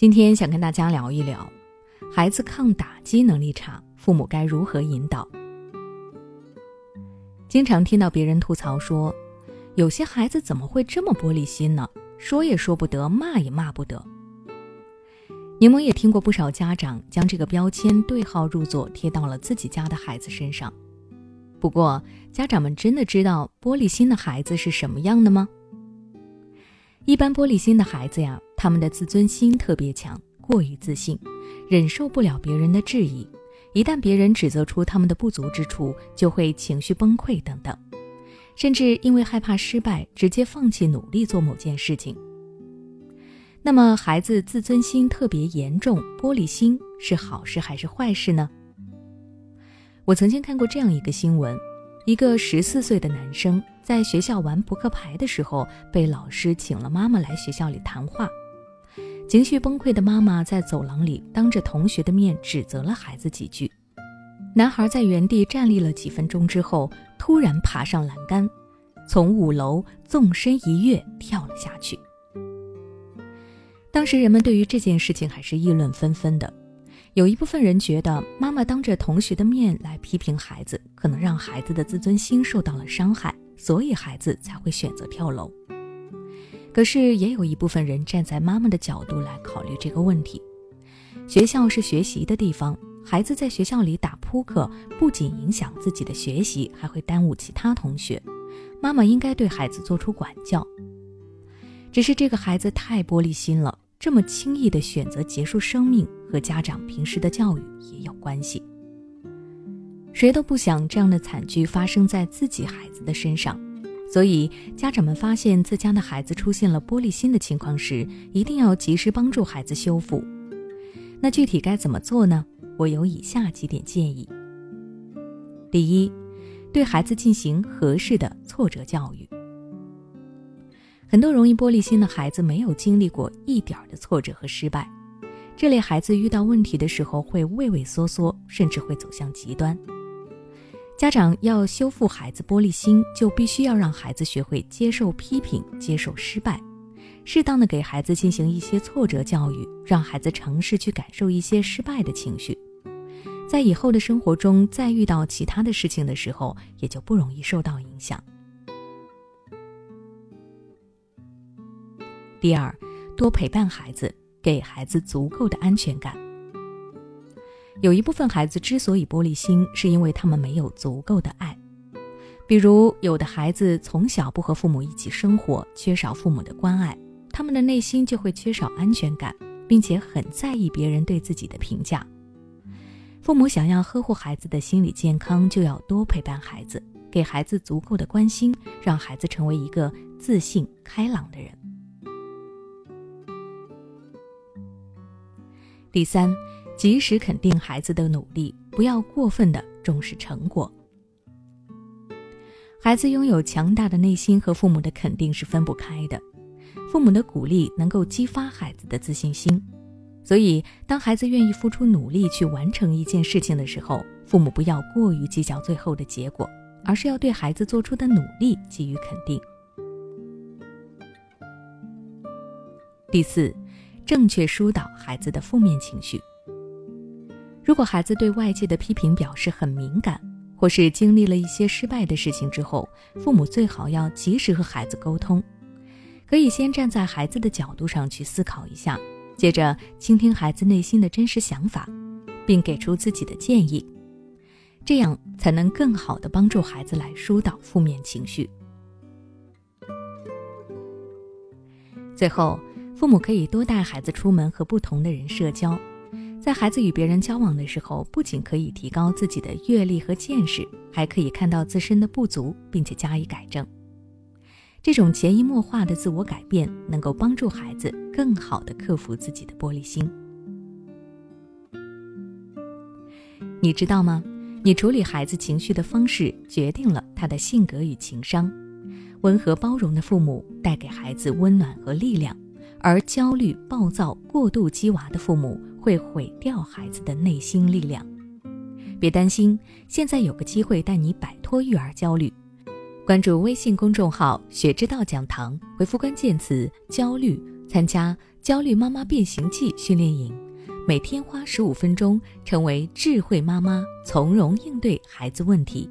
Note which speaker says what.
Speaker 1: 今天想跟大家聊一聊，孩子抗打击能力差，父母该如何引导？经常听到别人吐槽说，有些孩子怎么会这么玻璃心呢？说也说不得，骂也骂不得。柠檬也听过不少家长将这个标签对号入座贴到了自己家的孩子身上。不过，家长们真的知道玻璃心的孩子是什么样的吗？一般玻璃心的孩子呀，他们的自尊心特别强，过于自信，忍受不了别人的质疑，一旦别人指责出他们的不足之处，就会情绪崩溃等等，甚至因为害怕失败，直接放弃努力做某件事情。那么，孩子自尊心特别严重，玻璃心是好事还是坏事呢？我曾经看过这样一个新闻：一个十四岁的男生在学校玩扑克牌的时候，被老师请了妈妈来学校里谈话。情绪崩溃的妈妈在走廊里当着同学的面指责了孩子几句。男孩在原地站立了几分钟之后，突然爬上栏杆，从五楼纵身一跃跳了下去。当时人们对于这件事情还是议论纷纷的。有一部分人觉得，妈妈当着同学的面来批评孩子，可能让孩子的自尊心受到了伤害，所以孩子才会选择跳楼。可是，也有一部分人站在妈妈的角度来考虑这个问题：学校是学习的地方，孩子在学校里打扑克，不仅影响自己的学习，还会耽误其他同学。妈妈应该对孩子做出管教。只是这个孩子太玻璃心了。这么轻易的选择结束生命，和家长平时的教育也有关系。谁都不想这样的惨剧发生在自己孩子的身上，所以家长们发现自家的孩子出现了玻璃心的情况时，一定要及时帮助孩子修复。那具体该怎么做呢？我有以下几点建议：第一，对孩子进行合适的挫折教育。很多容易玻璃心的孩子没有经历过一点的挫折和失败，这类孩子遇到问题的时候会畏畏缩缩，甚至会走向极端。家长要修复孩子玻璃心，就必须要让孩子学会接受批评、接受失败，适当的给孩子进行一些挫折教育，让孩子尝试去感受一些失败的情绪，在以后的生活中再遇到其他的事情的时候，也就不容易受到影响。第二，多陪伴孩子，给孩子足够的安全感。有一部分孩子之所以玻璃心，是因为他们没有足够的爱。比如，有的孩子从小不和父母一起生活，缺少父母的关爱，他们的内心就会缺少安全感，并且很在意别人对自己的评价。父母想要呵护孩子的心理健康，就要多陪伴孩子，给孩子足够的关心，让孩子成为一个自信、开朗的人。第三，及时肯定孩子的努力，不要过分的重视成果。孩子拥有强大的内心和父母的肯定是分不开的，父母的鼓励能够激发孩子的自信心。所以，当孩子愿意付出努力去完成一件事情的时候，父母不要过于计较最后的结果，而是要对孩子做出的努力给予肯定。第四。正确疏导孩子的负面情绪。如果孩子对外界的批评表示很敏感，或是经历了一些失败的事情之后，父母最好要及时和孩子沟通。可以先站在孩子的角度上去思考一下，接着倾听孩子内心的真实想法，并给出自己的建议，这样才能更好的帮助孩子来疏导负面情绪。最后。父母可以多带孩子出门和不同的人社交，在孩子与别人交往的时候，不仅可以提高自己的阅历和见识，还可以看到自身的不足，并且加以改正。这种潜移默化的自我改变，能够帮助孩子更好的克服自己的玻璃心。你知道吗？你处理孩子情绪的方式，决定了他的性格与情商。温和包容的父母，带给孩子温暖和力量。而焦虑、暴躁、过度激娃的父母会毁掉孩子的内心力量。别担心，现在有个机会带你摆脱育儿焦虑。关注微信公众号“学之道讲堂”，回复关键词“焦虑”，参加焦虑妈妈变形记训练营，每天花十五分钟，成为智慧妈妈，从容应对孩子问题。